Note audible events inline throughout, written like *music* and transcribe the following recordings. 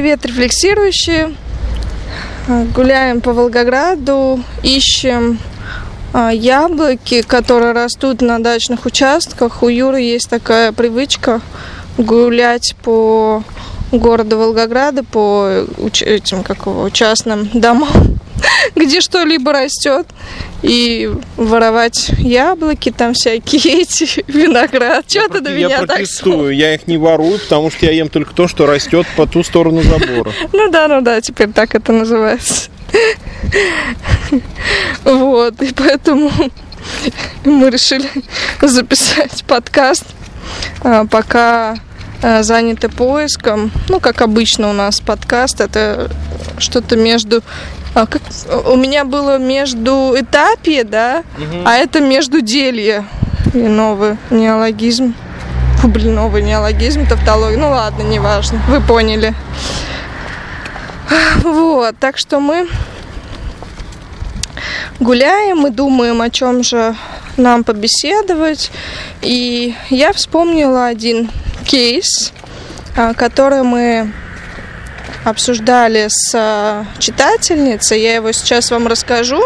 Привет, рефлексирующие! Гуляем по Волгограду, ищем а, яблоки, которые растут на дачных участках. У Юры есть такая привычка гулять по городу Волгограда, по этим, как его, частным домам *laughs* где что-либо растет, и воровать яблоки, там всякие *laughs* эти, виноград. Чего ты на меня я протестую, я их не ворую, потому что я ем только то, что растет по ту сторону забора. *laughs* Ну да, ну да, теперь так это называется. *laughs* Вот, и поэтому мы решили записать подкаст, а, пока а, заняты поиском. Ну, как обычно у нас подкаст, это что-то между а как, у меня было между этапе, да, угу. а это между делье. И новый неологизм. Фу, блин, новый неологизм, тавтология. Ну ладно, неважно, вы поняли. Вот, так что мы гуляем и думаем, о чем же нам побеседовать. И я вспомнила один кейс, а, который мы обсуждали с э, читательницей. Я его сейчас вам расскажу,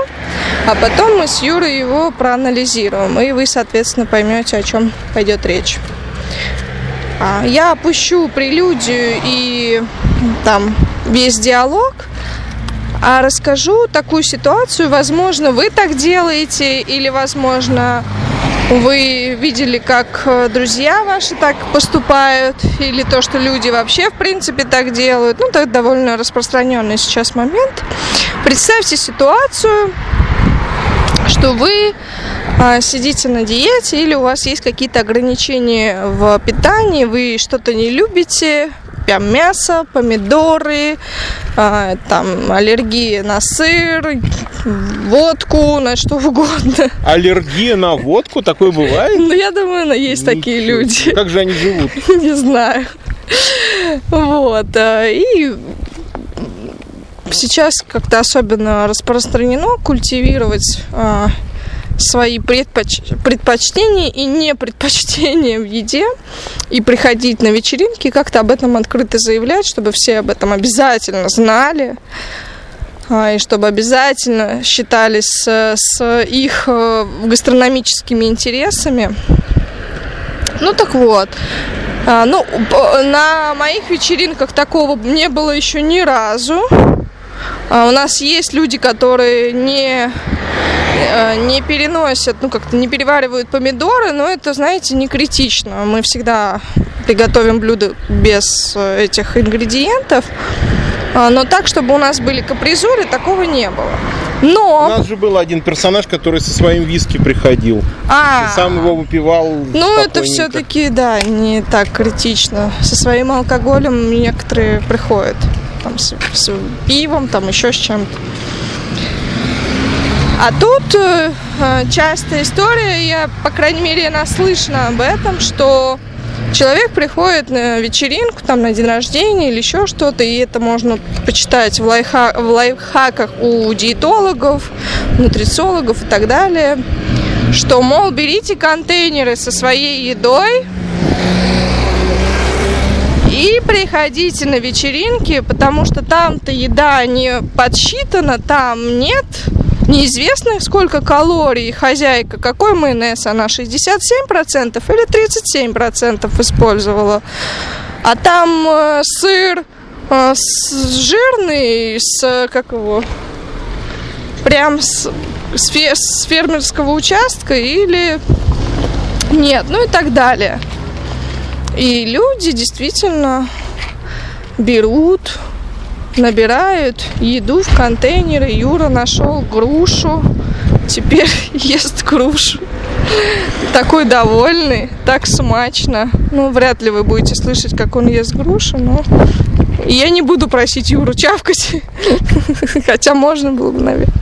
а потом мы с Юрой его проанализируем, и вы, соответственно, поймете, о чем пойдет речь. А, я опущу прелюдию и там весь диалог, а расскажу такую ситуацию. Возможно, вы так делаете, или, возможно, вы видели, как э, друзья ваши так поступают, или то, что люди вообще, в принципе, так делают. Ну, это довольно распространенный сейчас момент. Представьте ситуацию, что вы а, сидите на диете или у вас есть какие-то ограничения в питании, вы что-то не любите, прям мясо, помидоры, а, там аллергия на сыр, водку, на что угодно. Аллергия на водку? Такое бывает? Ну, я думаю, есть Ничего. такие люди. Как же они живут? *laughs* Не знаю. Вот. А, и сейчас как-то особенно распространено культивировать а, свои предпоч... предпочтения и не предпочтения в еде и приходить на вечеринки, как-то об этом открыто заявлять, чтобы все об этом обязательно знали а, и чтобы обязательно считались с, их э, гастрономическими интересами. Ну так вот, а, ну, на моих вечеринках такого не было еще ни разу. А, у нас есть люди, которые не не переносят, ну как-то не переваривают помидоры, но это, знаете, не критично. Мы всегда приготовим блюдо без э, этих ингредиентов. А, но так, чтобы у нас были капризуры, такого не было. Но... У нас же был один персонаж, который со своим виски приходил. А. И сам его выпивал. Ну, это все-таки, да, не так критично. Со своим алкоголем некоторые приходят. Там, с, с пивом, там еще с чем-то. А тут э, э, частая история, я, по крайней мере, наслышана об этом, что человек приходит на вечеринку, там, на день рождения или еще что-то, и это можно почитать в, лайфха в лайфхаках у диетологов, нутрициологов и так далее, что, мол, берите контейнеры со своей едой, и приходите на вечеринки, потому что там-то еда не подсчитана, там нет неизвестно, сколько калорий хозяйка, какой майонез она, 67% или 37% использовала. А там э, сыр э, с, жирный, с, как его, прям с, с, фе, с фермерского участка или нет, ну и так далее. И люди действительно берут набирают еду в контейнеры. Юра нашел грушу. Теперь *laughs* ест грушу. Такой довольный, так смачно. Ну, вряд ли вы будете слышать, как он ест грушу, но я не буду просить Юру чавкать. *laughs* Хотя можно было бы, наверное.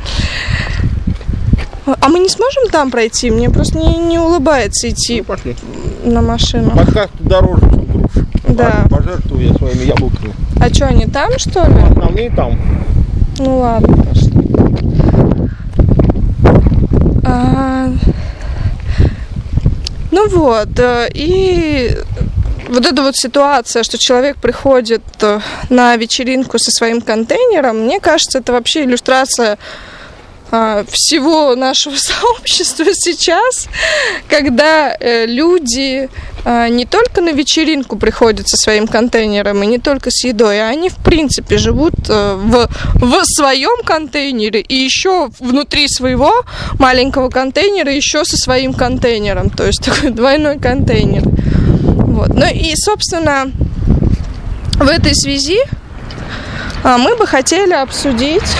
А мы не сможем там пройти? Мне просто не, не улыбается идти ну, пошли. на машину. Подкаст дороже, чем груша. Да. Пожертвую я своими яблоками. А что, они там, что ли? Основные там. Ну ладно, пошли. А... Ну вот, э, и вот эта вот ситуация, что человек приходит э, на вечеринку со своим контейнером, мне кажется, это вообще иллюстрация а, всего нашего *laughs* сообщества сейчас, когда э, люди не только на вечеринку приходят со своим контейнером и не только с едой, а они в принципе живут э, в, в своем контейнере и еще внутри своего маленького контейнера еще со своим контейнером, то есть *laughs* такой двойной контейнер. Вот. Ну и, собственно, в этой связи а, мы бы хотели обсудить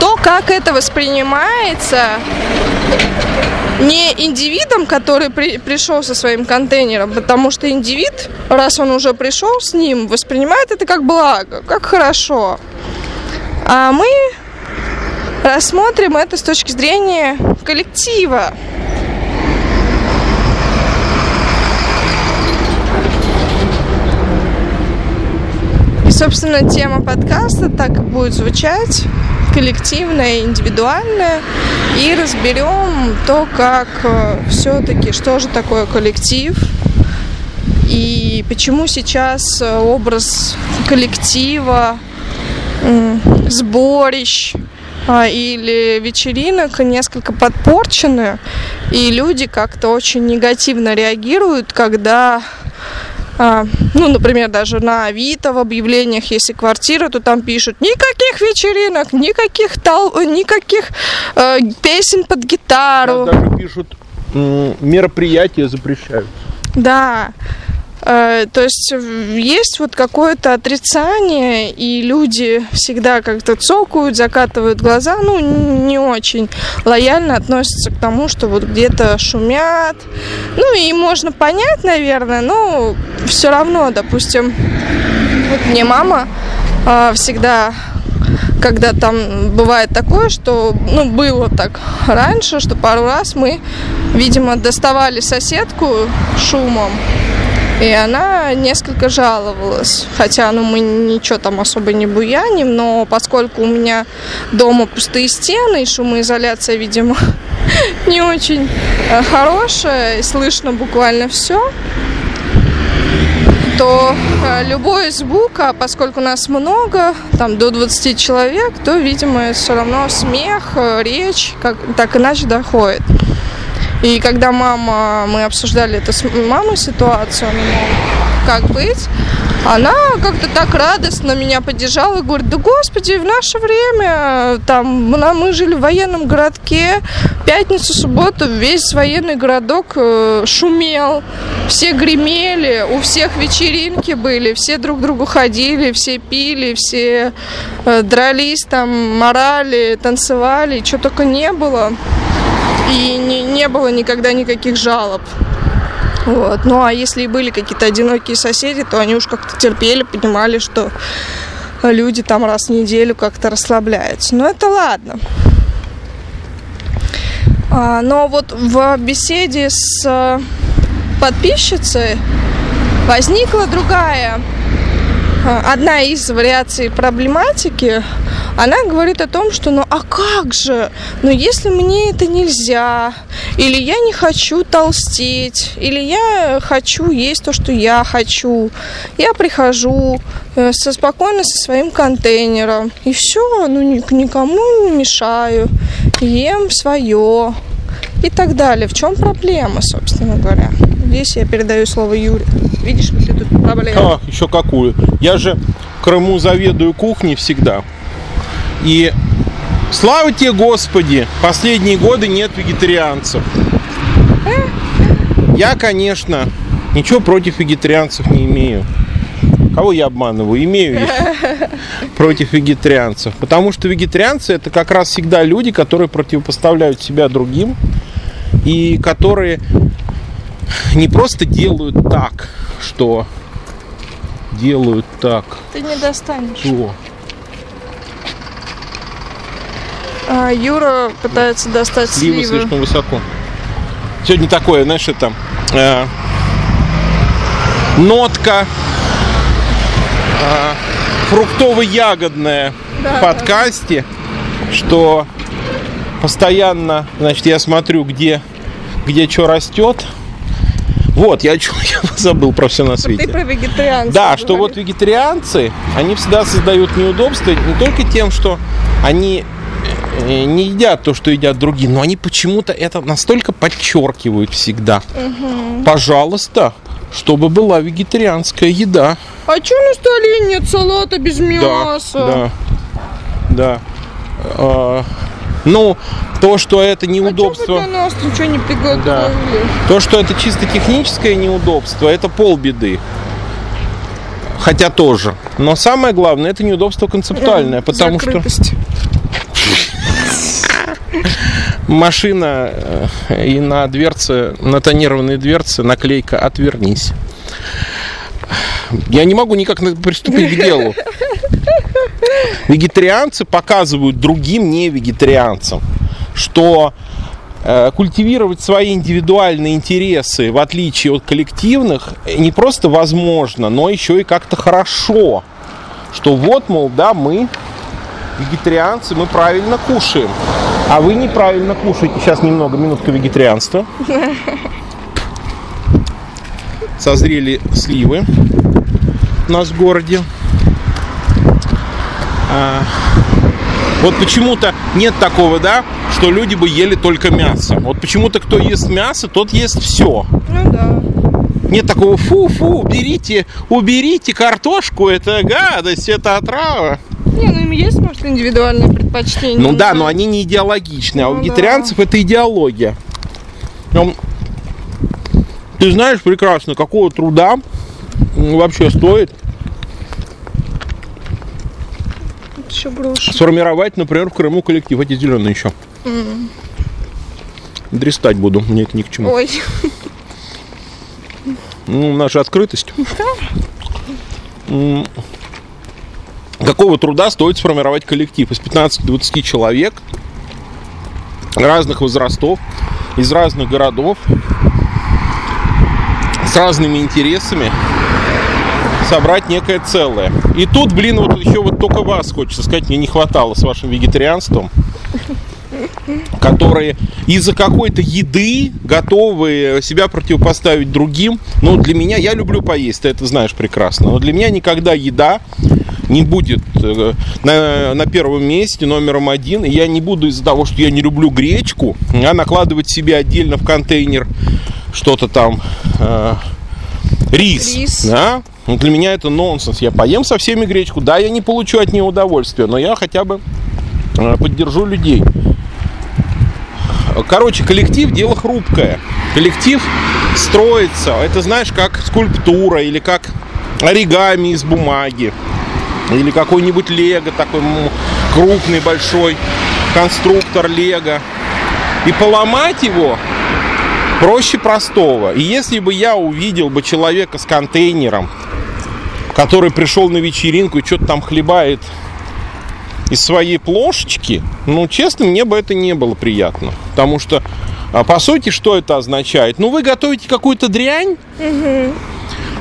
то, как это воспринимается не индивидом, который при, пришел со своим контейнером, потому что индивид, раз он уже пришел с ним, воспринимает это как благо, как хорошо. А мы рассмотрим это с точки зрения коллектива. И, собственно, тема подкаста так и будет звучать коллективное, индивидуальное, и разберем то, как э, все-таки, что же такое коллектив, и почему сейчас э, образ коллектива, сборищ а, или вечеринок несколько подпорчены, и люди как-то очень негативно реагируют, когда ну, например, даже на Авито в объявлениях, если квартира, то там пишут никаких вечеринок, никаких тол, никаких э, песен под гитару. Даже пишут мероприятия запрещают. Да. Э, то есть есть вот какое-то отрицание, и люди всегда как-то цокают, закатывают глаза, ну, не очень лояльно относятся к тому, что вот где-то шумят. Ну, и можно понять, наверное, но все равно, допустим, вот мне мама э, всегда когда там бывает такое, что, ну, было так раньше, что пару раз мы, видимо, доставали соседку шумом, и она несколько жаловалась. Хотя ну, мы ничего там особо не буяним, но поскольку у меня дома пустые стены и шумоизоляция, видимо, *laughs* не очень э, хорошая, и слышно буквально все, то э, любой звук, а поскольку нас много, там до 20 человек, то, видимо, все равно смех, э, речь, как, так иначе доходит. И когда мама, мы обсуждали это с мамой ситуацию, как быть, она как-то так радостно меня поддержала и говорит, да господи, в наше время, там, мы жили в военном городке, пятницу, субботу весь военный городок э, шумел, все гремели, у всех вечеринки были, все друг к другу ходили, все пили, все э, дрались, там, морали, танцевали, что только не было и не, не было никогда никаких жалоб. Вот. Ну а если и были какие-то одинокие соседи, то они уж как-то терпели, понимали, что люди там раз в неделю как-то расслабляются. Но это ладно. А, но вот в беседе с подписчицей возникла другая, одна из вариаций проблематики, она говорит о том, что ну а как же, ну если мне это нельзя, или я не хочу толстеть, или я хочу есть то, что я хочу, я прихожу э, со, спокойно со своим контейнером, и все, ну никому не мешаю, ем свое и так далее. В чем проблема, собственно говоря? Здесь я передаю слово Юре. Видишь, какие тут проблемы? А, еще какую? Я же в Крыму заведую кухней всегда. И слава тебе, Господи, последние годы нет вегетарианцев. Я, конечно, ничего против вегетарианцев не имею. Кого я обманываю? Имею я *laughs* против вегетарианцев. Потому что вегетарианцы это как раз всегда люди, которые противопоставляют себя другим и которые не просто делают так, что делают так. Ты не достанешь. Что? А, Юра пытается достать сливы. Сливы слишком высоко. Сегодня такое, знаешь, это э, нотка э, фруктово-ягодная да, в подкасте, да. что постоянно, значит, я смотрю, где, где что растет. Вот, я, я *laughs* забыл про все на свете. Ты про вегетарианцев. Да, что вот вегетарианцы, они всегда создают неудобства не только тем, что они э, не едят то, что едят другие, но они почему-то это настолько подчеркивают всегда. Угу. Пожалуйста, чтобы была вегетарианская еда. А что на столе нет салата без мяса? Да, да. да. А, ну, то, что это неудобство... А ничего не приготовили? Да. То, что это чисто техническое неудобство, это полбеды. Хотя тоже. Но самое главное, это неудобство концептуальное, да, потому закрытость. что машина э, и на дверце, на тонированные дверцы наклейка «Отвернись». Я не могу никак приступить к делу. *laughs* Вегетарианцы показывают другим не вегетарианцам, что э, культивировать свои индивидуальные интересы в отличие от коллективных не просто возможно, но еще и как-то хорошо. Что вот, мол, да, мы вегетарианцы, мы правильно кушаем. А вы неправильно кушаете. Сейчас немного, минутка вегетарианства. Созрели сливы у нас в городе. А, вот почему-то нет такого, да, что люди бы ели только мясо. Вот почему-то кто ест мясо, тот ест все. Ну да. Нет такого фу-фу, уберите, уберите картошку, это гадость, это отрава. Не, ну им есть, может, индивидуальные предпочтения. Ну да, но они не идеологичные, а у ну вегетарианцев это идеология. Ты знаешь прекрасно, какого труда вообще стоит еще брошу. Сформировать, например, в Крыму коллектив. Эти зеленые еще. Mm. Дрестать буду, мне это ни к чему. Ой. Ну, наша открытость. Какого труда стоит сформировать коллектив из 15-20 человек разных возрастов, из разных городов, с разными интересами, собрать некое целое. И тут, блин, вот еще вот только вас, хочется сказать, мне не хватало с вашим вегетарианством которые из-за какой-то еды готовы себя противопоставить другим. Ну, для меня, я люблю поесть, ты это знаешь прекрасно, но для меня никогда еда не будет э, на, на первом месте номером один. И я не буду из-за того, что я не люблю гречку, а накладывать себе отдельно в контейнер что-то там э, рис. рис. Да? Ну, для меня это нонсенс. Я поем со всеми гречку. Да, я не получу от нее удовольствия, но я хотя бы э, поддержу людей. Короче, коллектив дело хрупкое. Коллектив строится. Это знаешь, как скульптура или как оригами из бумаги. Или какой-нибудь лего такой крупный, большой конструктор лего. И поломать его проще простого. И если бы я увидел бы человека с контейнером, который пришел на вечеринку и что-то там хлебает из своей плошечки, ну, честно, мне бы это не было приятно. Потому что, а, по сути, что это означает? Ну, вы готовите какую-то дрянь, угу.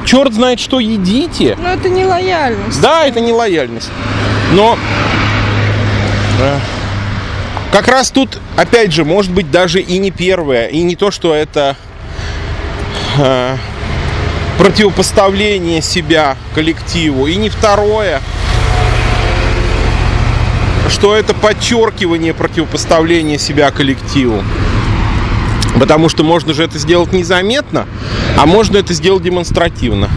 черт знает, что едите. Но это не лояльность. Да, это не лояльность. Но э, как раз тут, опять же, может быть, даже и не первое, и не то, что это э, противопоставление себя коллективу, и не второе, что это подчеркивание противопоставления себя коллективу. Потому что можно же это сделать незаметно, а можно это сделать демонстративно.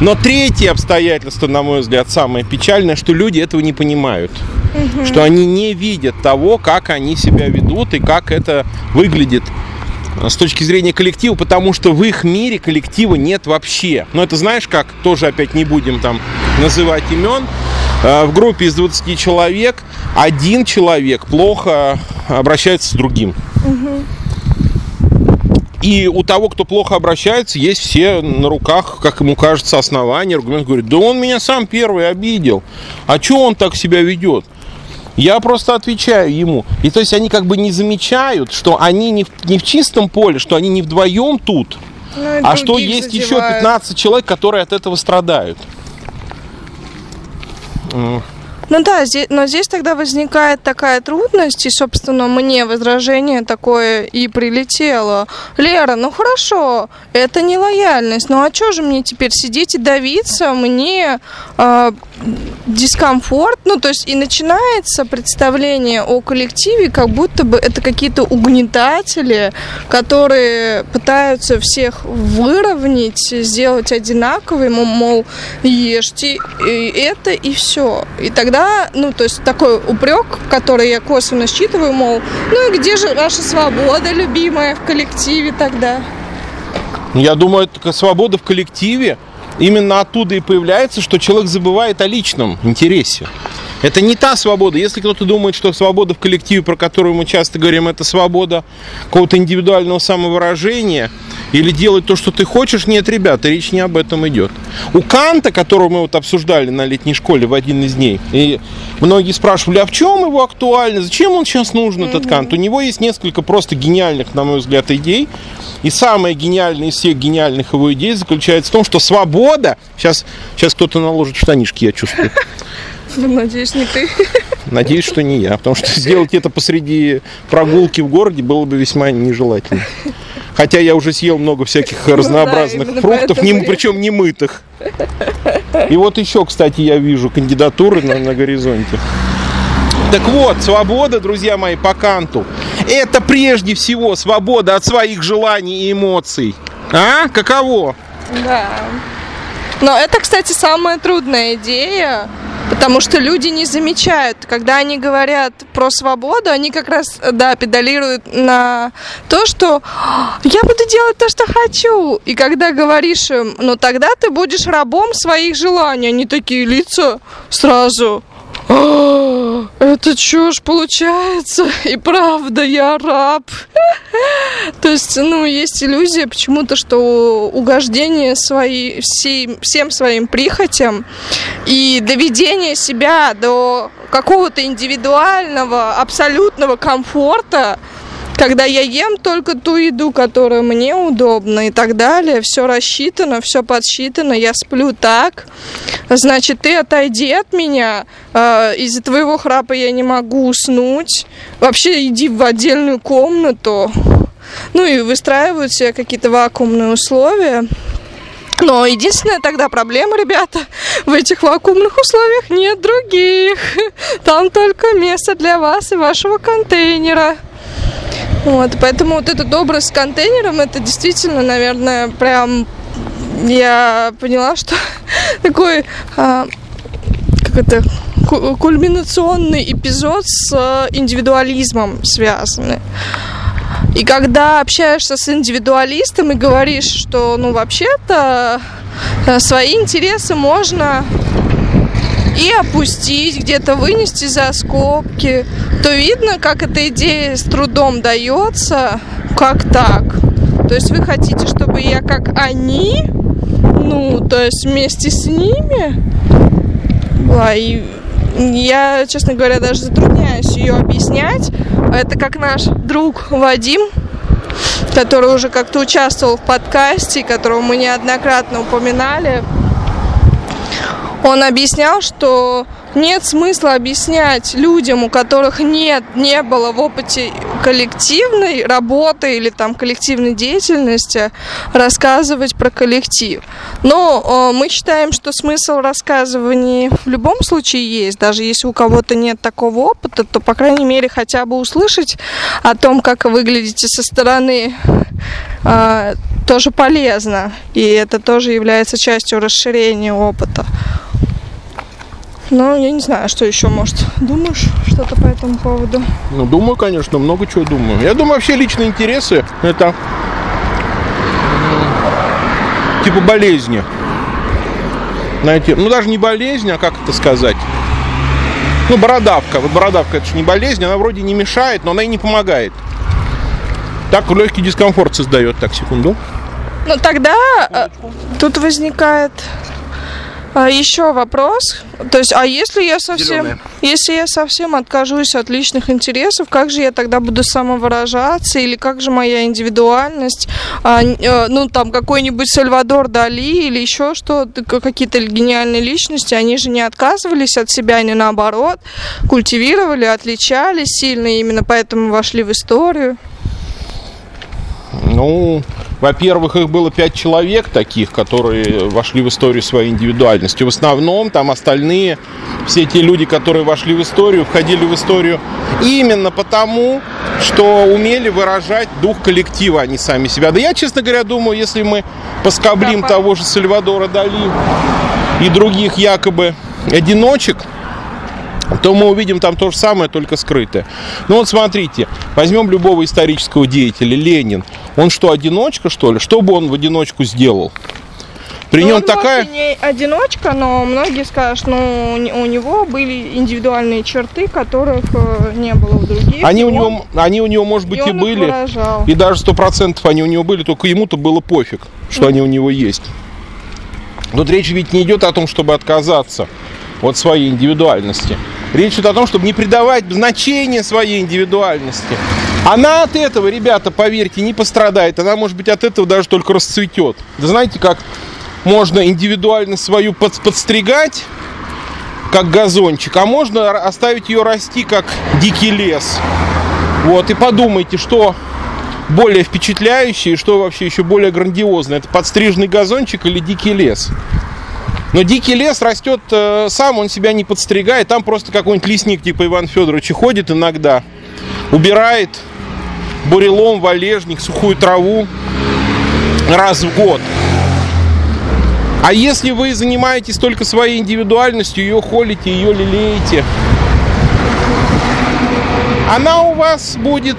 Но третье обстоятельство, на мой взгляд, самое печальное, что люди этого не понимают. Угу. Что они не видят того, как они себя ведут и как это выглядит с точки зрения коллектива, потому что в их мире коллектива нет вообще. Но это знаешь как, тоже опять не будем там называть имен, э, в группе из 20 человек один человек плохо обращается с другим. И у того, кто плохо обращается, есть все на руках, как ему кажется, основания. Аргумент говорит, да он меня сам первый обидел. А что он так себя ведет? Я просто отвечаю ему. И то есть они как бы не замечают, что они не в, не в чистом поле, что они не вдвоем тут, ну, а что есть задевают. еще 15 человек, которые от этого страдают. Ну да, здесь, но здесь тогда возникает такая трудность, и, собственно, мне возражение такое и прилетело. Лера, ну хорошо, это не лояльность, ну а что же мне теперь сидеть и давиться? Мне э, дискомфорт, ну то есть и начинается представление о коллективе, как будто бы это какие-то угнетатели, которые пытаются всех выровнять, сделать одинаковыми, мол, ешьте и это и все. И тогда, ну то есть такой упрек, который я косвенно считываю, мол, ну и где же ваша свобода, любимая, в коллективе тогда? Я думаю, это свобода в коллективе именно оттуда и появляется, что человек забывает о личном интересе. Это не та свобода. Если кто-то думает, что свобода в коллективе, про которую мы часто говорим, это свобода какого-то индивидуального самовыражения или делать то, что ты хочешь, нет, ребята, речь не об этом идет. У Канта, которого мы вот обсуждали на летней школе в один из дней, и многие спрашивали, а в чем его актуальность, зачем он сейчас нужен, этот Кант? У него есть несколько просто гениальных, на мой взгляд, идей. И самая гениальная из всех гениальных его идей заключается в том, что свобода... Сейчас, сейчас кто-то наложит штанишки, я чувствую. Ну, надеюсь, не ты. Надеюсь, что не я, потому что сделать это посреди прогулки в городе было бы весьма нежелательно. Хотя я уже съел много всяких ну, разнообразных да, фруктов, не, причем не мытых. И вот еще, кстати, я вижу кандидатуры на, на горизонте. Так вот, свобода, друзья мои, по Канту, это прежде всего свобода от своих желаний и эмоций. А? Каково? Да. Но это, кстати, самая трудная идея, потому что люди не замечают, когда они говорят про свободу, они как раз, да, педалируют на то, что я буду делать то, что хочу. И когда говоришь им, ну тогда ты будешь рабом своих желаний, они такие лица сразу а, это что ж получается? И правда, я раб. То есть, ну, есть иллюзия почему-то, что угождение свои, всей, всем своим прихотям и доведение себя до какого-то индивидуального, абсолютного комфорта – когда я ем только ту еду, которая мне удобна и так далее, все рассчитано, все подсчитано, я сплю так, значит, ты отойди от меня, э, из-за твоего храпа я не могу уснуть, вообще иди в отдельную комнату, ну и выстраивают себе какие-то вакуумные условия. Но единственная тогда проблема, ребята, в этих вакуумных условиях нет других. Там только место для вас и вашего контейнера. Вот, поэтому вот этот образ с контейнером, это действительно, наверное, прям я поняла, что *laughs* такой а, как это кульминационный эпизод с индивидуализмом связанный. И когда общаешься с индивидуалистом и говоришь, что ну вообще-то э, свои интересы можно и опустить, где-то вынести за скобки, то видно, как эта идея с трудом дается, как так. То есть вы хотите, чтобы я как они, ну, то есть вместе с ними была. И я, честно говоря, даже затрудняюсь ее объяснять. Это как наш друг Вадим, который уже как-то участвовал в подкасте, которого мы неоднократно упоминали он объяснял, что нет смысла объяснять людям, у которых нет, не было в опыте коллективной работы или там коллективной деятельности, рассказывать про коллектив. Но э, мы считаем, что смысл рассказывания в любом случае есть. Даже если у кого-то нет такого опыта, то, по крайней мере, хотя бы услышать о том, как вы выглядите со стороны, э, тоже полезно. И это тоже является частью расширения опыта. Но я не знаю, что еще, может, думаешь что-то по этому поводу? Ну, думаю, конечно, много чего думаю. Я думаю, вообще личные интересы – это типа болезни. Знаете, ну даже не болезнь, а как это сказать? Ну, бородавка. Вот бородавка это же не болезнь, она вроде не мешает, но она и не помогает. Так легкий дискомфорт создает. Так, секунду. Ну тогда Секундочку. тут возникает А еще вопрос. То есть, а если я совсем, Зелёная. если я совсем откажусь от личных интересов, как же я тогда буду самовыражаться или как же моя индивидуальность? А, э, ну там какой-нибудь Сальвадор Дали или еще что, какие-то гениальные личности, они же не отказывались от себя, они наоборот культивировали, отличались сильно, именно поэтому вошли в историю. Ну, во-первых, их было пять человек таких, которые вошли в историю своей индивидуальностью. В основном там остальные, все те люди, которые вошли в историю, входили в историю именно потому, что умели выражать дух коллектива, а не сами себя. Да я, честно говоря, думаю, если мы поскоблим того же Сальвадора Дали и других якобы одиночек, то мы увидим там то же самое, только скрытое. Ну вот смотрите, возьмем любого исторического деятеля, Ленин. Он что, одиночка, что ли? Что бы он в одиночку сделал? При Ну, нем он, такая... и не одиночка, но многие скажут, ну, у не- у него были индивидуальные черты, которых э, не было у других. Они и у он- него, они у него, может быть, и, он их были. выражал. И даже сто процентов они у него были, только ему-то было пофиг, что они у него есть. Тут речь ведь не идет о том, чтобы отказаться от своей индивидуальности. Речь идет о том, чтобы не придавать значения своей индивидуальности. Она от этого, ребята, поверьте, не пострадает. Она, может быть, от этого даже только расцветет. Да знаете, как можно индивидуальность свою под- подстригать, как газончик, а можно оставить ее расти, как дикий лес. Вот, и подумайте, что более впечатляющее и что вообще еще более грандиозное. Это подстриженный газончик или дикий лес. Но дикий лес растет э, сам, он себя не подстригает. Там просто какой-нибудь лесник типа Иван Федоровича ходит иногда, убирает бурелом, валежник, сухую траву раз в год. А если вы занимаетесь только своей индивидуальностью, ее холите, ее лелеете, она у вас будет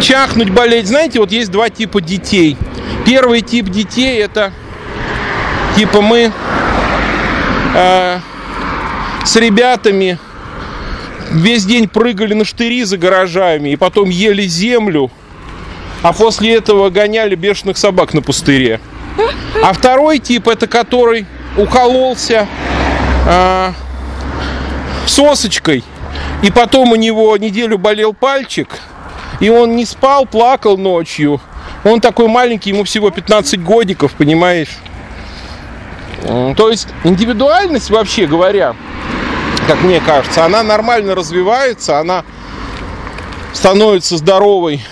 чахнуть, болеть. Знаете, вот есть два типа детей. Первый тип детей это типа мы э, с ребятами весь день прыгали на штыри за гаражами и потом ели землю, а после этого гоняли бешеных собак на пустыре. А второй тип это который укололся э, сосочкой, и потом у него неделю болел пальчик, и он не спал, плакал ночью. Он такой маленький, ему всего 15 годиков, понимаешь? То есть индивидуальность, вообще говоря, как мне кажется, она нормально развивается, она становится здоровой,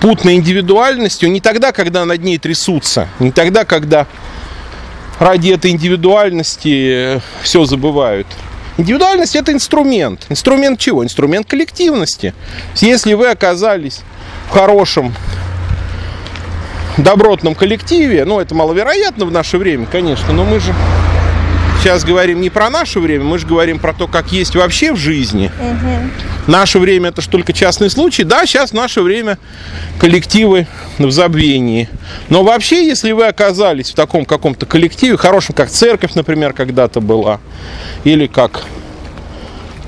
путной индивидуальностью не тогда, когда над ней трясутся, не тогда, когда ради этой индивидуальности все забывают. Индивидуальность это инструмент. Инструмент чего? Инструмент коллективности. Если вы оказались в хорошем добротном коллективе, ну это маловероятно в наше время, конечно, но мы же сейчас говорим не про наше время, мы же говорим про то, как есть вообще в жизни. Наше время это же только частный случай. Да, сейчас в наше время коллективы в забвении. Но вообще, если вы оказались в таком каком-то коллективе, хорошем, как церковь, например, когда-то была, или как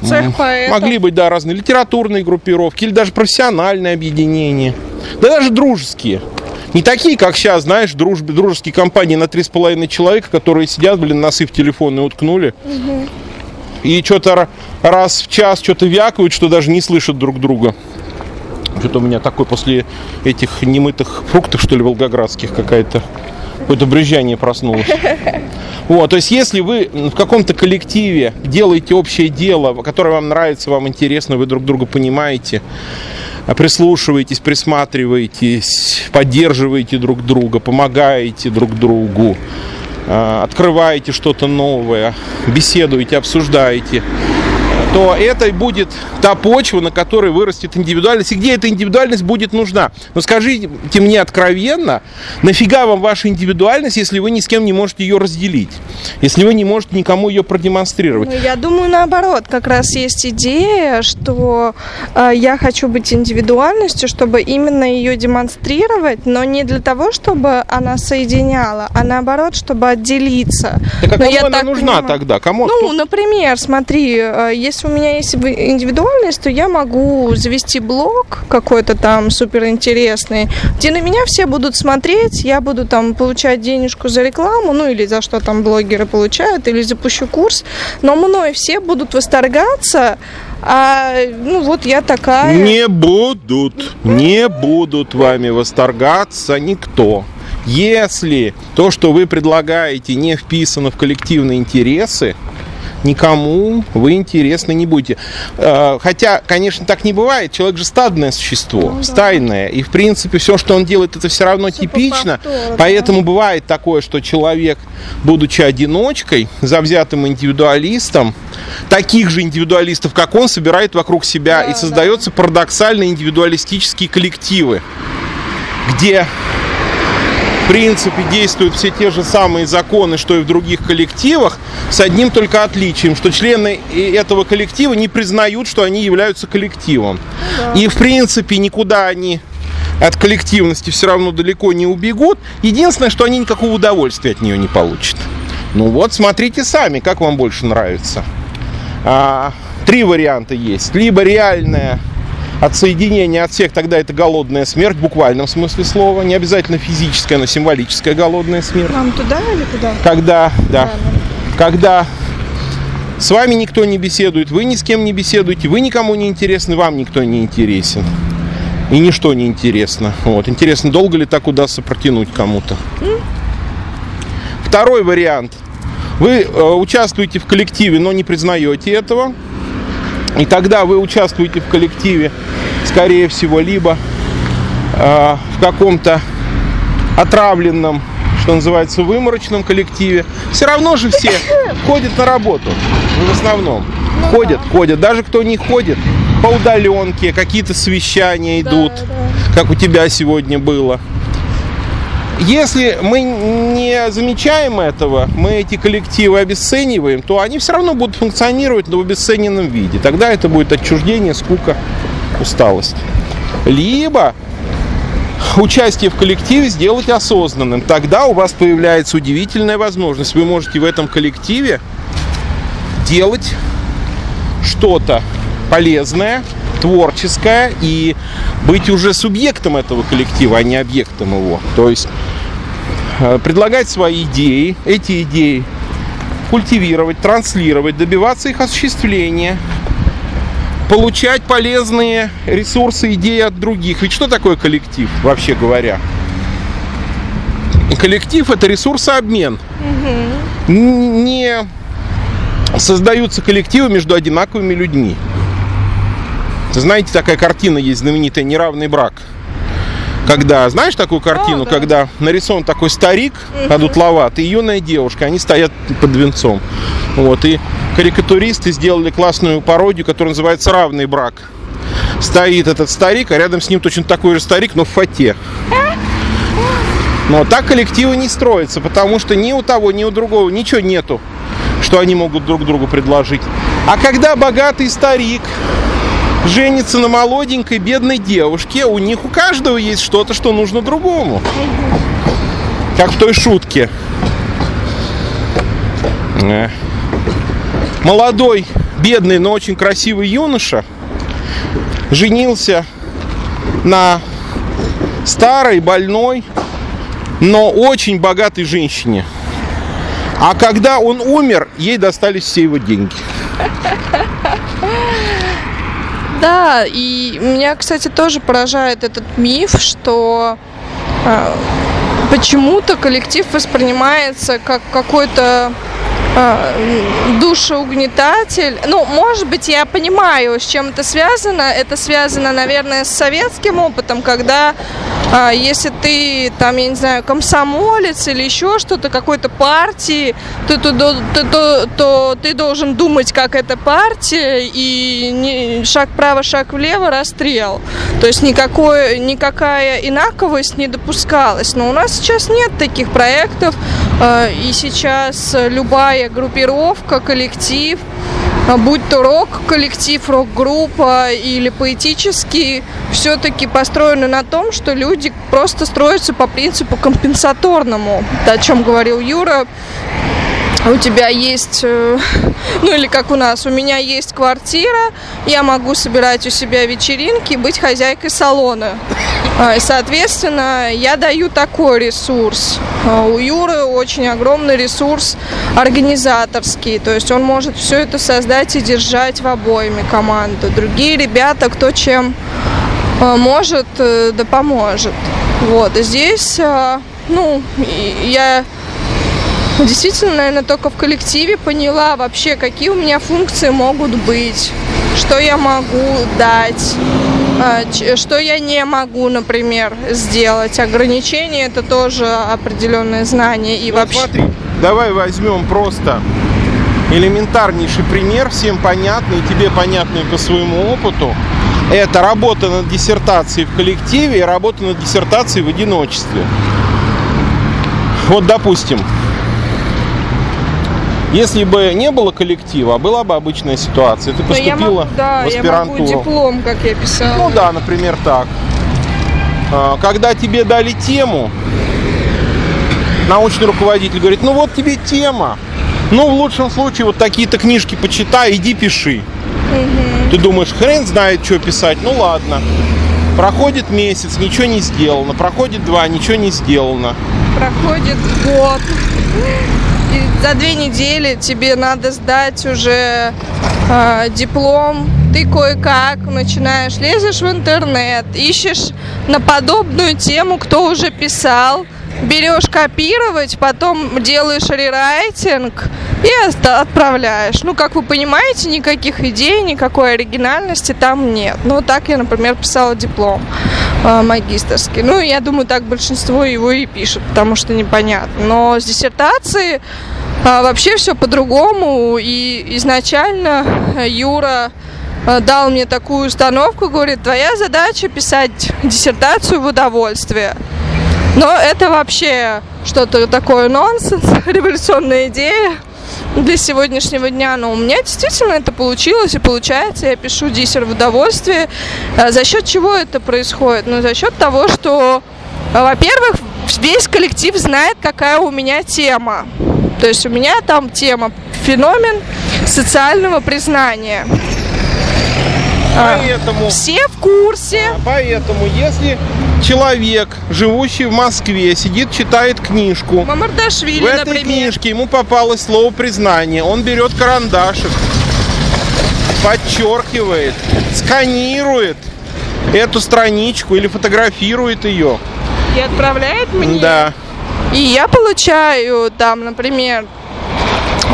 Цех поэтов. Могли быть, да, разные литературные группировки или даже профессиональные объединения. Да даже дружеские. Не такие, как сейчас, знаешь, дружбы, дружеские компании на 3,5 человека, которые сидят, блин, носы в телефоны уткнули. И что-то раз в час что-то вякают, что даже не слышат друг друга. Что-то у меня такой после этих немытых фруктов, что ли, волгоградских какая-то какое-то брюзжание проснулось. *laughs* Вот, то есть, если вы в каком-то коллективе делаете общее дело, которое вам нравится, вам интересно, вы друг друга понимаете, прислушиваетесь, присматриваетесь, поддерживаете друг друга, помогаете друг другу, э, открываете что-то новое, беседуете, обсуждаете, то это и будет та почва, на которой вырастет индивидуальность. И где эта индивидуальность будет нужна? Но скажите мне откровенно, нафига вам ваша индивидуальность, если вы ни с кем не можете ее разделить? Если вы не можете никому ее продемонстрировать? Ну, я думаю, наоборот, как раз есть идея, что э, я хочу быть индивидуальностью, чтобы именно ее демонстрировать, но не для того, чтобы она соединяла, а наоборот, чтобы отделиться. Так а Но кому я она так нужна понимаю. тогда? Кому? Ну, Кто- например, смотри, э, если у меня есть индивидуальность, то я могу завести блог какой-то там суперинтересный, где на меня все будут смотреть, я буду там получать денежку за рекламу, ну или за что там блогеры получают, или запущу курс, но мной все будут восторгаться, а, ну вот я такая. Не будут, не будут вами восторгаться никто. Если то, что вы предлагаете, не вписано в коллективные интересы, никому вы интересны не будете. Э, хотя, конечно, так не бывает. Человек же стадное существо, ну, стайное. И, в принципе, все, что он делает, это все равно все типично. Повтору, Поэтому да. бывает такое, что человек, будучи одиночкой, завзятым индивидуалистом, таких же индивидуалистов, как он, собирает вокруг себя да, и создается да. парадоксально индивидуалистические коллективы, где в принципе действуют все те же самые законы, что и в других коллективах, с одним только отличием, что члены этого коллектива не признают, что они являются коллективом. Да. И в принципе никуда они от коллективности все равно далеко не убегут. Единственное, что они никакого удовольствия от нее не получат. Ну вот, смотрите сами, как вам больше нравится. А, три варианта есть. Либо реальная отсоединение от всех, тогда это голодная смерть в буквальном смысле слова. Не обязательно физическая, но символическая голодная смерть. Нам туда или куда? Когда, да. Когда с вами никто не беседует, вы ни с кем не беседуете, вы никому не интересны, вам никто не интересен. И ничто не интересно. Вот. Интересно, долго ли так удастся протянуть кому-то. Второй вариант. Вы э, участвуете в коллективе, но не признаете этого. И тогда вы участвуете в коллективе, скорее всего, либо э, в каком-то отравленном, что называется, выморочном коллективе. Все равно же все ходят на работу, в основном. Ну, ходят, ходят. Даже кто не ходит, по удаленке, какие-то совещания идут, да, да. как у тебя сегодня было. Если мы не замечаем этого, мы эти коллективы обесцениваем, то они все равно будут функционировать, но в обесцененном виде. Тогда это будет отчуждение, скука, усталость. Либо участие в коллективе сделать осознанным. Тогда у вас появляется удивительная возможность. Вы можете в этом коллективе делать что-то полезное, творческое и быть уже субъектом этого коллектива, а не объектом его. То есть предлагать свои идеи, эти идеи культивировать, транслировать, добиваться их осуществления, получать полезные ресурсы, идеи от других. Ведь что такое коллектив, вообще говоря? Коллектив это ресурсообмен. Не создаются коллективы между одинаковыми людьми. Знаете, такая картина есть знаменитая «Неравный брак». Когда, знаешь такую картину, О, да. когда нарисован такой старик, угу. одутловат, и юная девушка, они стоят под венцом. Вот, и карикатуристы сделали классную пародию, которая называется «Равный брак». Стоит этот старик, а рядом с ним точно такой же старик, но в фате. Но так коллективы не строятся, потому что ни у того, ни у другого ничего нету, что они могут друг другу предложить. А когда богатый старик женится на молоденькой бедной девушке, у них у каждого есть что-то, что нужно другому. Как в той шутке. Э. Молодой, бедный, но очень красивый юноша женился на старой, больной, но очень богатой женщине. А когда он умер, ей достались все его деньги. Да, и меня, кстати, тоже поражает этот миф, что э, почему-то коллектив воспринимается как какой-то э, душеугнетатель. Ну, может быть, я понимаю, с чем это связано. Это связано, наверное, с советским опытом, когда а, если ты там, я не знаю, комсомолец или еще что-то, какой-то партии, то, то, то, то, то ты должен думать, как эта партия, и не, шаг вправо, шаг влево, расстрел. То есть никакой, никакая инаковость не допускалась. Но у нас сейчас нет таких проектов, а, и сейчас любая группировка, коллектив, будь то рок-коллектив, рок-группа или поэтический, все-таки построены на том, что люди просто строятся по принципу компенсаторному, о чем говорил Юра. У тебя есть, э, *laughs* ну или как у нас, у меня есть квартира, я могу собирать у себя вечеринки, быть хозяйкой салона. А, соответственно, я даю такой ресурс. А, у Юры очень огромный ресурс организаторский, то есть он может все это создать и держать в обоими команды. Другие ребята, кто чем а, может, э, да поможет. Вот, и здесь, ну, я *laughs* Действительно, наверное, только в коллективе поняла вообще, какие у меня функции могут быть, что я могу дать, а, что я не могу, например, сделать. Ограничения это тоже определенное знание и ну, вообще. Смотри, давай возьмем просто элементарнейший пример, всем понятный, тебе понятный по своему опыту. Это работа над диссертацией в коллективе и работа над диссертацией в одиночестве. Вот, допустим, если бы не было коллектива, была бы обычная ситуация. Ты поступила я могу, да, в аспирантуру. Я могу диплом, как я писала. Ну да, например, так. А, когда тебе дали тему, научный руководитель говорит, ну вот тебе тема. Ну, в лучшем случае, вот такие-то книжки почитай, иди пиши. Угу. Ты думаешь, хрен знает, что писать. Ну ладно. Проходит месяц, ничего не сделано. Проходит два, ничего не сделано. Проходит год за две недели тебе надо сдать уже э, диплом, ты кое-как начинаешь, лезешь в интернет, ищешь на подобную тему, кто уже писал, берешь копировать, потом делаешь рерайтинг и отправляешь. Ну, как вы понимаете, никаких идей, никакой оригинальности там нет. Ну, так я, например, писала диплом э, магистрский. Ну, я думаю, так большинство его и пишет, потому что непонятно. Но с диссертацией э, вообще все по-другому. И изначально Юра э, дал мне такую установку, говорит, твоя задача писать диссертацию в удовольствие. Но это вообще что-то такое нонсенс, *laughs* революционная идея для сегодняшнего дня. Но у меня действительно это получилось и получается. Я пишу диссер в удовольствие. А за счет чего это происходит? Ну, за счет того, что, во-первых, весь коллектив знает, какая у меня тема. То есть у меня там тема феномен социального признания. Поэтому, Все в курсе. Поэтому, если человек, живущий в Москве, сидит, читает книжку. Мамардашвили, В этой например. книжке ему попалось слово признание. Он берет карандашик, подчеркивает, сканирует эту страничку или фотографирует ее. И отправляет мне. Да. И я получаю там, например,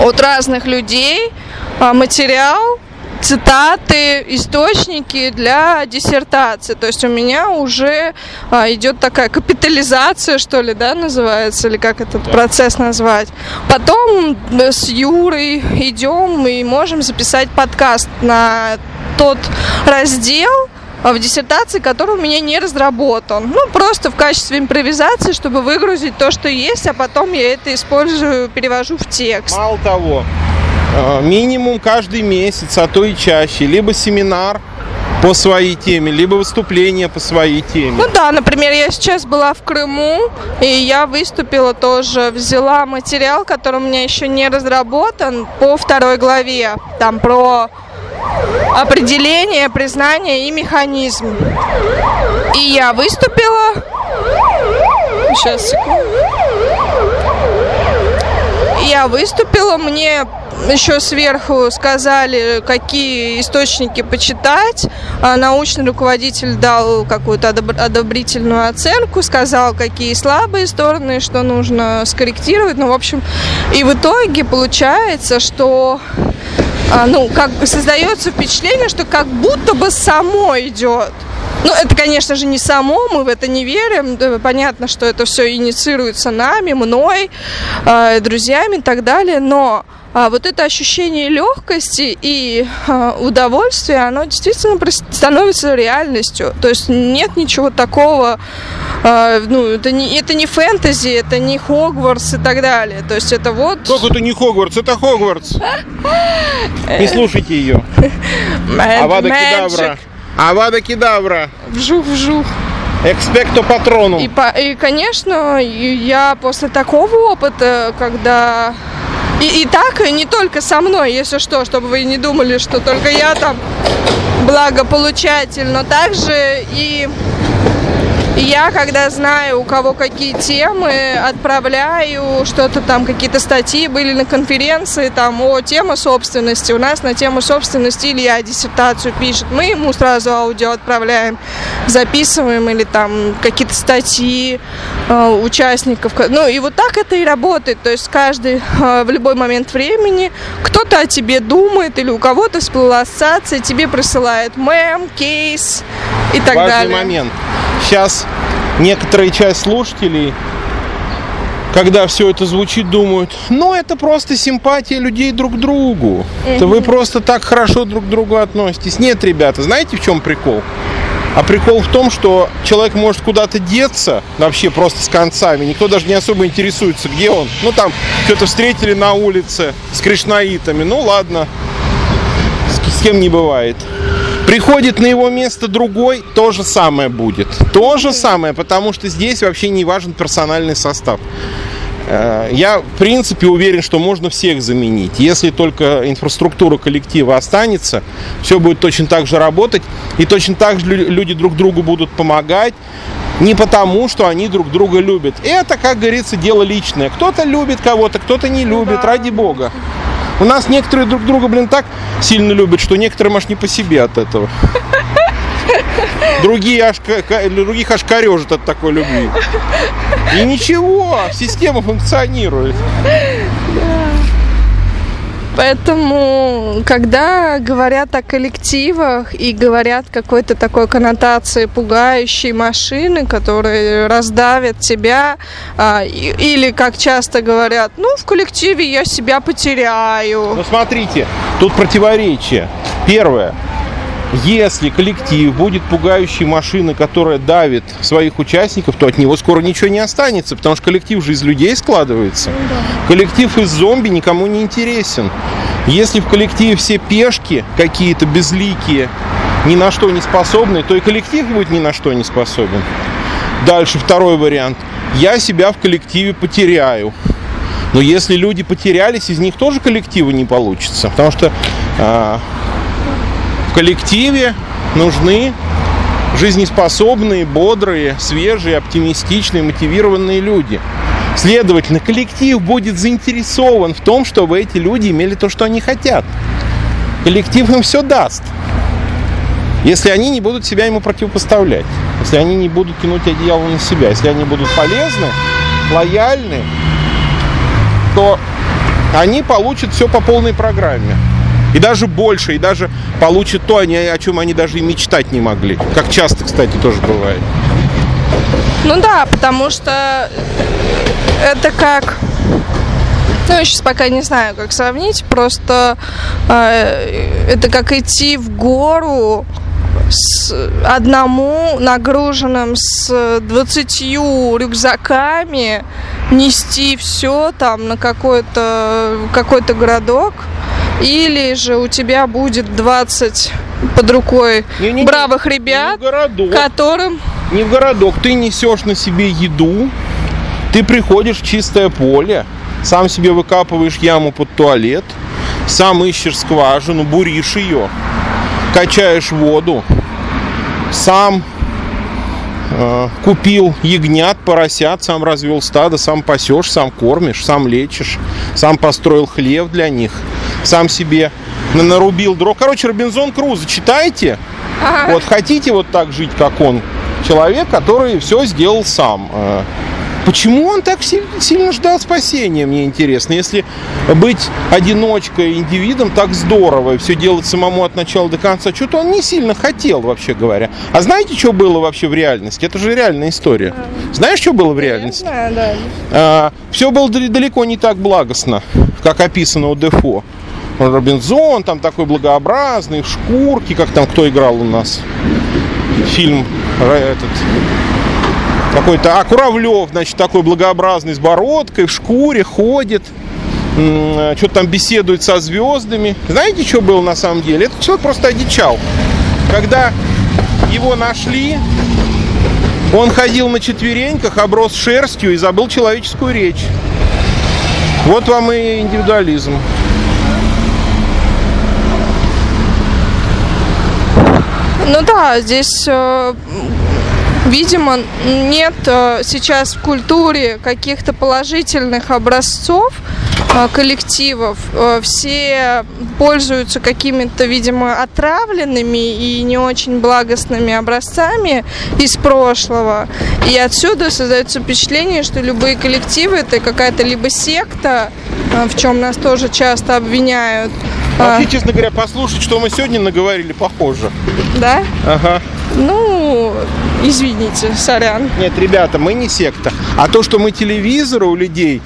от разных людей а, материал, цитаты, источники для диссертации. То есть у меня уже а, идет такая капитализация, что ли, да, называется, или как этот процесс назвать. Потом с Юрой идем и можем записать подкаст на тот раздел, в диссертации, который у меня не разработан. Ну, просто в качестве импровизации, чтобы выгрузить то, что есть, а потом я это использую, перевожу в текст. Мало того, э, минимум каждый месяц, а то и чаще, либо семинар по своей теме, либо выступление по своей теме. Ну да, например, я сейчас была в Крыму, и я выступила тоже, взяла материал, который у меня еще не разработан, по второй главе, там про определение, признание и механизм. И я выступила. Сейчас, секунду. Я выступила, мне еще сверху сказали, какие источники почитать. А научный руководитель дал какую-то одобрительную оценку, сказал, какие слабые стороны, что нужно скорректировать. Ну, в общем, и в итоге получается, что ну, как создается впечатление, что как будто бы само идет. Ну, это, конечно же, не само, мы в это не верим. Понятно, что это все инициируется нами, мной, э, друзьями и так далее, но а вот это ощущение легкости и а, удовольствия, оно действительно становится реальностью. То есть нет ничего такого, а, ну, это не, это не фэнтези, это не Хогвартс и так далее. То есть это вот... Как это не Хогвартс? Это Хогвартс. *laughs* Не слушайте ее. Авада Кедавра. Авада Кедавра. Вжух-вжух. Экспекто патрону. И, и, конечно, я после такого опыта, когда И, и так, и не только со мной, если что, чтобы вы не думали, что только я там благополучатель, но также и и я, когда знаю, у кого какие темы, отправляю что-то там, какие-то статьи были на конференции, там, о, тема собственности. У нас на тему собственности Илья диссертацию пишет. Мы ему сразу аудио отправляем, записываем или там какие-то статьи э, участников. Ну, и вот так это и работает. То есть каждый э, в любой момент времени кто-то о тебе думает или у кого-то всплыла ассоциация, тебе присылает мем, кейс и так Важный далее. момент. Сейчас некоторая часть слушателей, когда все это звучит, думают, ну это просто симпатия людей друг к другу. Это вы просто так хорошо друг к другу относитесь. Нет, ребята, знаете в чем прикол? А прикол в том, что человек может куда-то деться, вообще просто с концами. Никто даже не особо интересуется, где он. Ну, там, что-то встретили на улице с кришнаитами. Ну, ладно, с, с кем не бывает. Приходит на его место другой, то же самое будет. То же самое, потому что здесь вообще не важен персональный состав. Э, Я, в принципе, уверен, что можно всех заменить. Если только инфраструктура коллектива останется, все будет точно так же работать, и точно так же лю- люди друг другу будут помогать. Не потому, что они друг друга любят. Это, как говорится, дело личное. Кто-то любит кого-то, кто-то не любит, ради бога. У нас некоторые друг друга, блин, так сильно любят, что некоторые, может, не по себе от этого. Другие аж, других аж корежит от такой любви. И ничего, система функционирует. Поэтому, когда говорят о коллективах и говорят какой-то такой коннотации пугающей машины, которые раздавят тебя, а, или, как часто говорят, ну, в коллективе я себя потеряю. Но смотрите, тут противоречие. Первое. Если коллектив будет пугающей машиной, которая давит своих участников, то от него скоро ничего не останется, потому что коллектив же из людей складывается. Коллектив из зомби никому не интересен. Если в коллективе все пешки какие-то безликие, ни на что не способные, то и коллектив будет ни на что не способен. Дальше второй вариант. Я себя в коллективе потеряю. Но если люди потерялись, из них тоже коллектива не получится. Потому что а, в коллективе нужны жизнеспособные, бодрые, свежие, оптимистичные, мотивированные люди. Следовательно, коллектив будет заинтересован в том, чтобы эти люди имели то, что они хотят. Коллектив им все даст. Если они не будут себя ему противопоставлять, если они не будут тянуть одеяло на себя, если они будут полезны, лояльны, то они получат все по полной программе. И даже больше, и даже получат то, о чем они даже и мечтать не могли. Как часто, кстати, тоже бывает. Ну да, потому что это как... Ну, я сейчас пока не знаю, как сравнить. Просто э, это как идти в гору с одному нагруженным с 20 рюкзаками, нести все там на какой-то какой-то городок, или же у тебя будет 20 под рукой бравых не ребят, в городок. которым Не в городок. Ты несешь на себе еду, ты приходишь в чистое поле, сам себе выкапываешь яму под туалет, сам ищешь скважину, буришь ее, качаешь воду, сам купил ягнят, поросят, сам развел стадо, сам пасешь, сам кормишь, сам лечишь, сам построил хлев для них, сам себе на- нарубил дров. Короче, Робинзон Крузо, читайте? Вот хотите вот так жить, как он? Человек, который все сделал сам. Почему он так си- сильно ждал спасения, мне интересно. Если быть одиночкой, индивидом, так здорово, и все делать самому от начала до конца, что-то он не сильно хотел, вообще говоря. А знаете, что было вообще в реальности? Это же реальная история. Знаешь, что было в реальности? знаю, да. все было дал- далеко не так благостно, как описано у Дефо. Робинзон там такой благообразный, в шкурке, как там кто играл у нас. Фильм э, этот какой-то, а Куравлев, значит, такой благообразный с бородкой, в шкуре, ходит, что-то там беседует со звездами. Знаете, что было на самом деле? Этот человек просто одичал. Когда его нашли, он ходил на четвереньках, оброс шерстью и забыл человеческую речь. Вот вам и индивидуализм. Ну да, здесь, э, видимо, нет э, сейчас в культуре каких-то положительных образцов э, коллективов. Э, Все пользуются какими-то, видимо, отравленными и не очень благостными образцами из прошлого. И отсюда создается впечатление, что любые коллективы это какая-то либо секта, в чем нас тоже часто обвиняют. а, Вообще, честно говоря, послушать, что мы сегодня наговорили, похоже. Да? Ага. Ну, извините, сорян. Нет, ребята, мы не секта. А то, что мы телевизоры у людей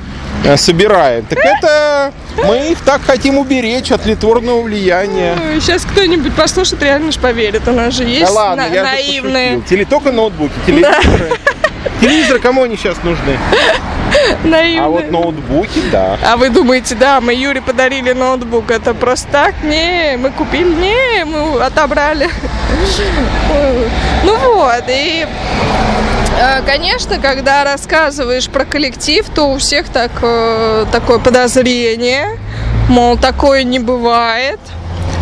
э, собираем, так это мы их так хотим уберечь от литворного влияния. Сейчас кто-нибудь послушает, реально ж поверит. У нас же есть да ладно, на- я же наивные, пошутил. Теле- только ноутбуки, телевизоры. *laughs* Телевизоры кому они сейчас нужны? Наивные. А вот ноутбуки, да. А вы думаете, да, мы Юре подарили ноутбук, это просто так? Не, мы купили, не, мы отобрали. Ну вот, и э, Конечно, когда рассказываешь про коллектив, то у всех так, э, такое подозрение, мол, такое не бывает.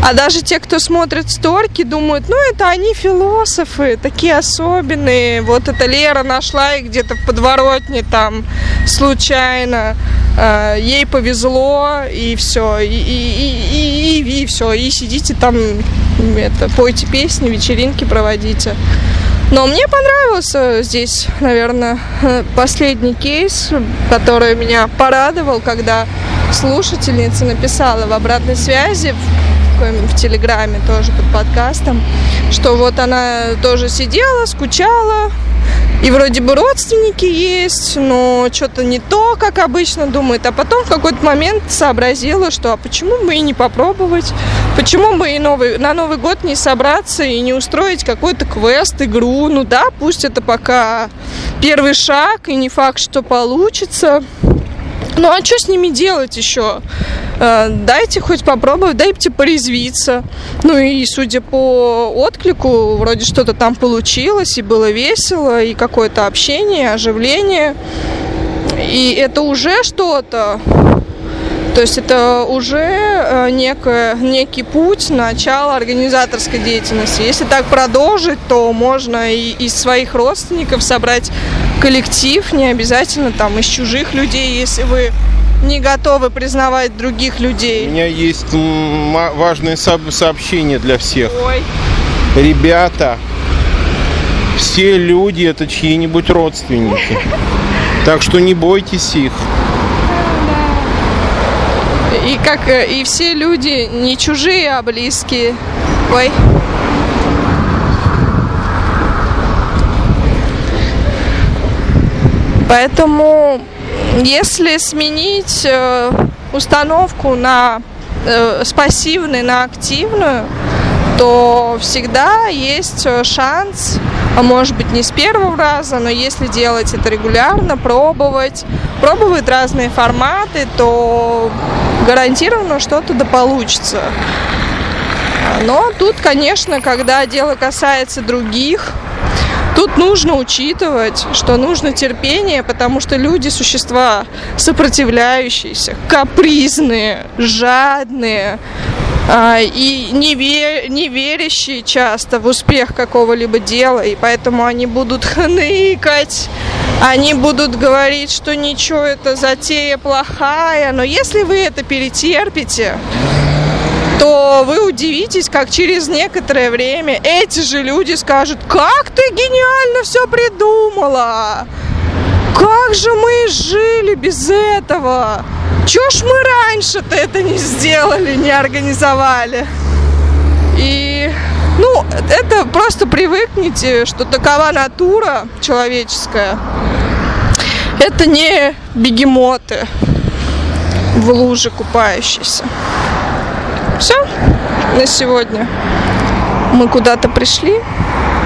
А даже те, кто смотрит сторки, думают, ну это они философы, такие особенные. Вот эта Лера нашла их где-то в подворотне там случайно. Э, ей повезло, и все. И, и, и, и, все. И сидите там, это, пойте песни, вечеринки проводите. Но мне понравился здесь, наверное, последний кейс, который меня порадовал, когда слушательница написала в обратной связи в, Телеграме тоже под подкастом, что вот она тоже сидела, скучала, и вроде бы родственники есть, но что-то не то, как обычно думает. А потом в какой-то момент сообразила, что а почему бы и не попробовать? Почему бы и новый, на Новый год не собраться и не устроить какой-то квест, игру? Ну да, пусть это пока первый шаг, и не факт, что получится. Ну а что с ними делать еще? Э, Дайте хоть попробовать, дайте порезвиться. Ну и судя по отклику, вроде что-то там получилось, и было весело, и какое-то общение, оживление. И это уже что-то. То есть это уже э, некое, некий путь, начало организаторской деятельности. Если так продолжить, то можно и из своих родственников собрать коллектив, не обязательно там из чужих людей, если вы не готовы признавать других У людей. меня есть важное сооб- сообщение для всех. Ой, Ребята, все люди это чьи-нибудь родственники. *laughs* Так что не бойтесь их. И как э, и все люди не чужие, а близкие. Ой. Поэтому, если сменить э, установку на э, с на активную, то всегда есть э, шанс, а может быть не с первого раза, но если делать это регулярно, пробовать, пробовать разные форматы, то гарантированно что-то да получится. Но тут, конечно, когда дело касается других, тут нужно учитывать, что нужно терпение, потому что люди существа сопротивляющиеся, капризные, жадные, а, и не, ве- не верящие часто в успех какого-либо дела, и поэтому они будут *laughs* хныкать, они будут говорить, что ничего, это затея плохая, но если вы это перетерпите, то вы удивитесь, как через некоторое время эти же люди скажут, как ты гениально все придумала, как же мы жили без этого, чё ж мы раньше-то это не сделали, не организовали. И, ну, это просто привыкните, что такова натура человеческая. Это не бегемоты в луже купающиеся. Все на сегодня. Мы куда-то пришли,